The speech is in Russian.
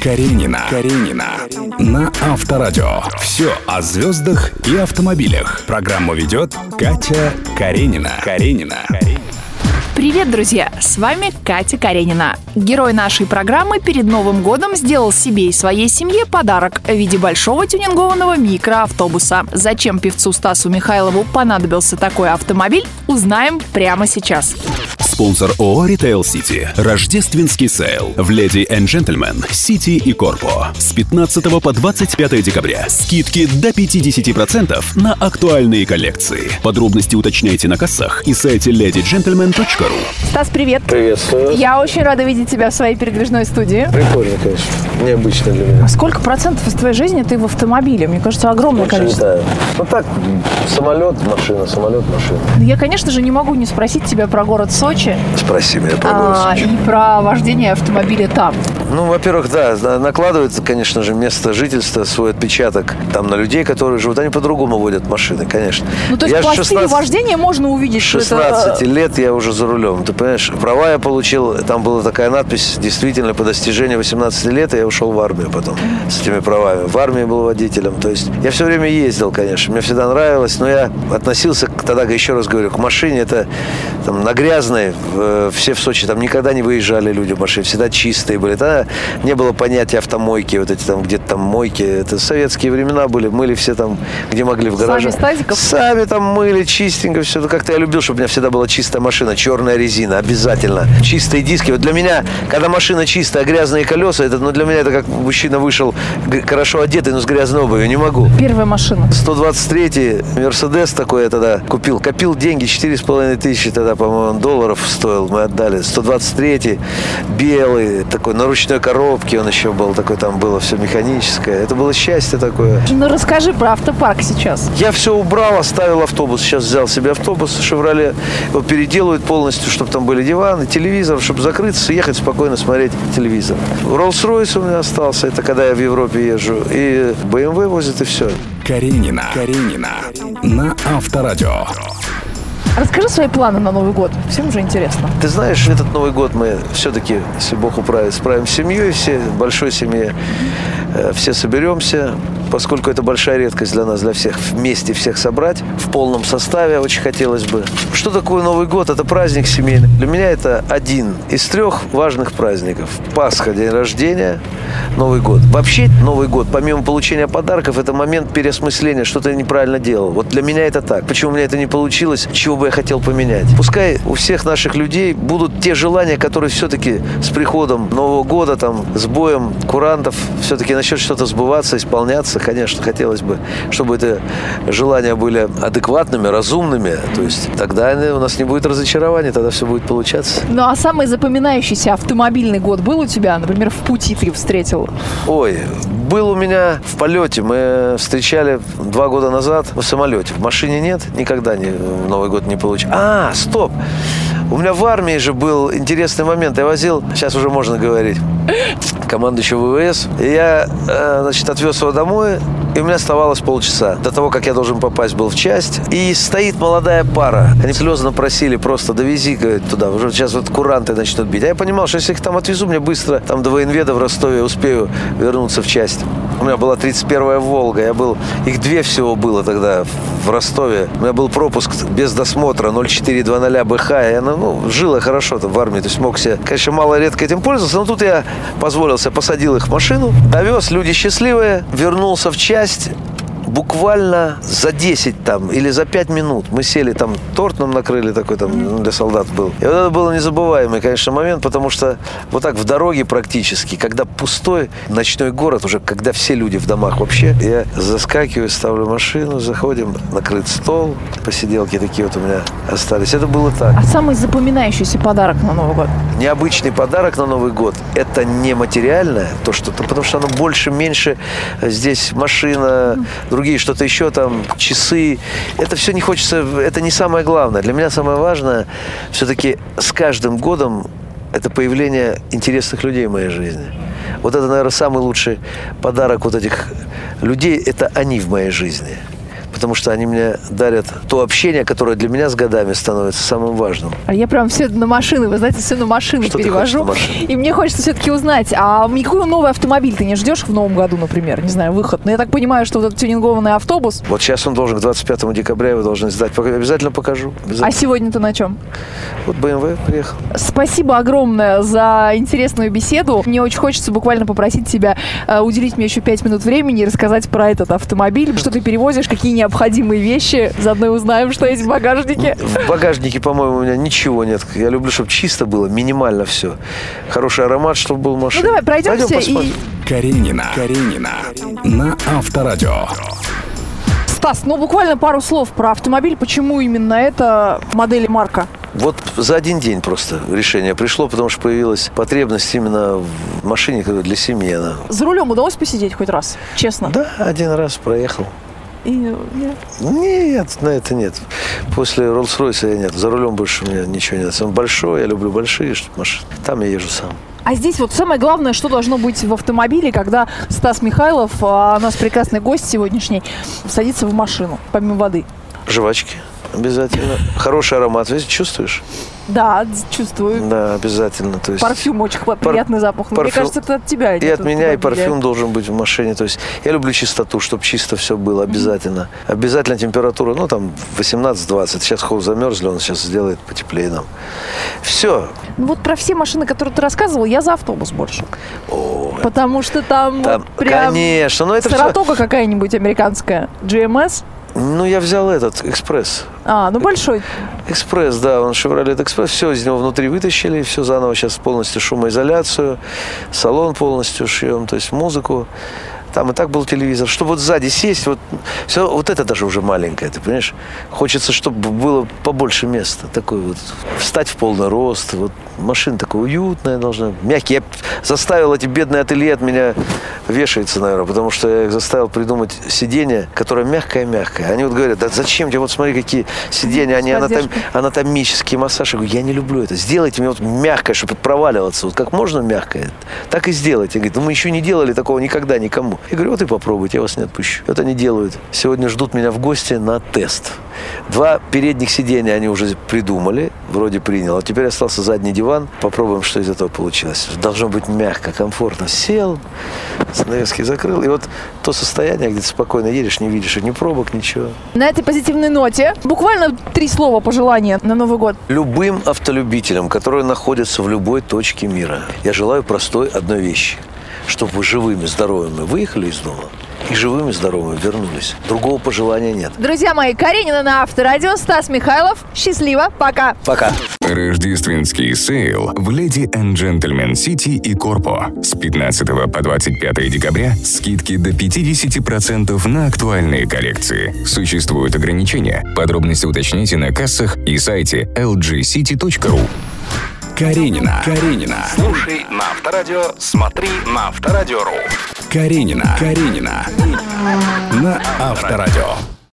Каренина. Каренина. На Авторадио. Все о звездах и автомобилях. Программу ведет Катя Каренина. Каренина. Привет, друзья! С вами Катя Каренина. Герой нашей программы перед Новым годом сделал себе и своей семье подарок в виде большого тюнингованного микроавтобуса. Зачем певцу Стасу Михайлову понадобился такой автомобиль, узнаем прямо сейчас. Спонсор ООО «Ритейл Сити». Рождественский sale в Lady and Gentleman City и Korpo. С 15 по 25 декабря. Скидки до 50% на актуальные коллекции. Подробности уточняйте на кассах и сайте ladygentleman.ru. Стас, привет! Приветствую. Я очень рада видеть тебя в своей передвижной студии. Прикольно, конечно. Необычно для меня. А сколько процентов из твоей жизни ты в автомобиле? Мне кажется, огромное количество. Считаю. Ну так, самолет, машина, самолет, машина. Я, конечно же, не могу не спросить тебя про город Сочи Спроси меня про а, город Сочи. и про вождение автомобиля там. Ну, во-первых, да, на- накладывается, конечно же, место жительства, свой отпечаток там на людей, которые живут. Они по-другому водят машины, конечно. Ну, то есть Я по с стилю 16 вождения можно увидеть, что 16 это... лет я уже за рулем. Ты понимаешь, права я получил, там была такая надпись, действительно, по достижении 18 лет я ушел в армию потом с этими правами. В армии был водителем. То есть я все время ездил, конечно, мне всегда нравилось, но я относился к- тогда, еще раз говорю, к машине, это там на грязной, э, все в Сочи там никогда не выезжали люди в машине, всегда чистые были. Тогда не было понятия автомойки, вот эти там где-то там мойки. Это советские времена были, мыли все там, где могли в Сами гараже. с тазиков? Сами там мыли, чистенько все. Ну, Как-то я любил, чтобы у меня всегда была чистая машина, черная резина, обязательно. Чистые диски. Вот для меня, когда машина чистая, грязные колеса, это, ну, для меня это как мужчина вышел хорошо одетый, но с грязной обувью. Не могу. Первая машина. 123-й Мерседес такой я тогда купил. Копил деньги, 4,5 тысячи тогда, по-моему, долларов стоил. Мы отдали. 123-й, белый, такой на ручной коробке он еще был. Такой там было все механическое. Это было счастье такое. Ну расскажи про автопарк сейчас. Я все убрал, оставил автобус. Сейчас взял себе автобус «Шевроле». Его переделают полностью, чтобы там были диваны, телевизор, чтобы закрыться, ехать спокойно смотреть телевизор. Роллс-Ройс у меня остался. Это когда я в Европе езжу. И BMW возит, и все. Каренина. Каренина. На Авторадио. Расскажи свои планы на Новый год. Всем же интересно. Ты знаешь, этот Новый год мы все-таки, если Бог управит, справим с семьей, все, большой семье, э, все соберемся, поскольку это большая редкость для нас, для всех, вместе всех собрать, в полном составе очень хотелось бы. Что такое Новый год? Это праздник семейный. Для меня это один из трех важных праздников. Пасха, день рождения, Новый год. Вообще Новый год, помимо получения подарков, это момент переосмысления, что-то я неправильно делал. Вот для меня это так. Почему у меня это не получилось, чего бы я хотел поменять. Пускай у всех наших людей будут те желания, которые все-таки с приходом Нового года, там, с боем курантов, все-таки начнет что-то сбываться, исполняться. Конечно, хотелось бы, чтобы это желания были адекватными, разумными. То есть тогда у нас не будет разочарования, тогда все будет получаться. Ну а самый запоминающийся автомобильный год был у тебя? Например, в пути ты встретил. Ой, был у меня в полете. Мы встречали два года назад в самолете. В машине нет, никогда не, в Новый год не получил. А, стоп! У меня в армии же был интересный момент. Я возил, сейчас уже можно говорить, командующего ВВС. И я, э, значит, отвез его домой, и у меня оставалось полчаса до того, как я должен попасть был в часть. И стоит молодая пара. Они слезно просили просто довези говорит, туда. Уже сейчас вот куранты начнут бить. А я понимал, что если их там отвезу, мне быстро там до военведа в Ростове успею вернуться в часть. У меня была 31-я «Волга». Я был... Их две всего было тогда в Ростове. У меня был пропуск без досмотра 0420 БХ. Я, ну, жил я хорошо там в армии. То есть мог себе... Конечно, мало редко этим пользоваться, но тут я позволился, посадил их в машину, довез, люди счастливые, вернулся в часть, буквально за 10 там или за 5 минут мы сели там, торт нам накрыли такой там ну, для солдат был. И вот это был незабываемый, конечно, момент, потому что вот так в дороге практически, когда пустой ночной город, уже когда все люди в домах вообще, я заскакиваю, ставлю машину, заходим, накрыт стол, посиделки такие вот у меня остались. Это было так. А самый запоминающийся подарок на Новый год? Необычный подарок на Новый год – это не материальное, то что потому что оно больше-меньше здесь машина, другие что-то еще там, часы. Это все не хочется, это не самое главное. Для меня самое важное все-таки с каждым годом это появление интересных людей в моей жизни. Вот это, наверное, самый лучший подарок вот этих людей – это они в моей жизни. Потому что они мне дарят то общение, которое для меня с годами становится самым важным. А я прям все на машины, вы знаете, все на машины Что перевожу. на машины? И мне хочется все-таки узнать, а какой новый автомобиль ты не ждешь в новом году, например? Не знаю, выход. Но я так понимаю, что вот этот тюнингованный автобус. Вот сейчас он должен к 25 декабря его должен сдать. Обязательно покажу. А Обязательно. сегодня ты на чем? Вот BMW приехал. Спасибо огромное за интересную беседу. Мне очень хочется буквально попросить тебя э, уделить мне еще пять минут времени и рассказать про этот автомобиль, что ты перевозишь, какие необходимые вещи. Заодно и узнаем, что есть в багажнике. В багажнике, по-моему, у меня ничего нет. Я люблю, чтобы чисто было, минимально все. Хороший аромат, чтобы был в Ну давай пройдемся Пойдем и... Каренина. Каренина. На Авторадио. Stас, ну буквально пару слов про автомобиль. Почему именно это модель и марка? Вот за один день просто решение пришло, потому что появилась потребность именно в машине для семьи. Она. За рулем удалось посидеть хоть раз? Честно? Да, один раз проехал. И, нет. Нет, на это нет. После Роллс-Ройса я нет. За рулем больше у меня ничего нет. Он большой, я люблю большие машины. Там я езжу сам. А здесь вот самое главное, что должно быть в автомобиле, когда Стас Михайлов, а, у нас прекрасный гость сегодняшний, садится в машину, помимо воды. Жвачки обязательно. Хороший аромат, видишь, чувствуешь? Да, чувствую. Да, обязательно. То есть Парфюм очень хла- приятный запах. Но Мне парфюм- кажется, это от тебя И идет, от меня, и парфюм должен быть в машине. То есть я люблю чистоту, чтобы чисто все было обязательно. Обязательно температура, ну там 18-20. Сейчас холод замерзли, он сейчас сделает потеплее нам. Все. Ну вот про все машины, которые ты рассказывал, я за автобус больше. О, Потому что там, там, вот прям конечно, но это все. Саратога какая-нибудь американская. GMS. Ну, я взял этот, экспресс. А, ну большой. Экспресс, да, он Chevrolet Экспресс. Все из него внутри вытащили, все заново сейчас полностью шумоизоляцию, салон полностью шьем, то есть музыку. Там и так был телевизор. Чтобы вот сзади сесть, вот, все, вот это даже уже маленькое, ты понимаешь? Хочется, чтобы было побольше места. Такой вот, встать в полный рост. Вот машина такая уютная должна, мягкий. Я заставил эти бедные ателье от меня вешается, наверное, потому что я их заставил придумать сиденье, которое мягкое-мягкое. Они вот говорят, да зачем тебе, вот смотри, какие сиденья, они анатом- поддержкой. анатомический массаж. Я говорю, я не люблю это. Сделайте мне вот мягкое, чтобы проваливаться. Вот как можно мягкое, так и сделайте. Говорит, ну мы еще не делали такого никогда никому. Я говорю, вот и попробуйте, я вас не отпущу. Вот они делают. Сегодня ждут меня в гости на тест. Два передних сиденья они уже придумали, вроде принял. А теперь остался задний диван. Попробуем, что из этого получилось. Должно быть мягко, комфортно. Сел, занавески закрыл. И вот то состояние, где ты спокойно едешь, не видишь ни пробок, ничего. На этой позитивной ноте буквально три слова пожелания на Новый год. Любым автолюбителям, которые находятся в любой точке мира, я желаю простой одной вещи. Чтобы вы живыми, здоровыми выехали из дома и живыми, здоровыми вернулись. Другого пожелания нет. Друзья мои, Каренина на Авторадио, Стас Михайлов. Счастливо, пока. Пока. Рождественский sale в Lady and Gentleman City и Korpo. С 15 по 25 декабря скидки до 50% на актуальные коллекции. Существуют ограничения. Подробности уточняйте на кассах и сайте lgcity.ru. Каренина. Каренина. Слушай на Авторадио, смотри на Авторадио.ру. Каренина. Каренина. На Авторадио.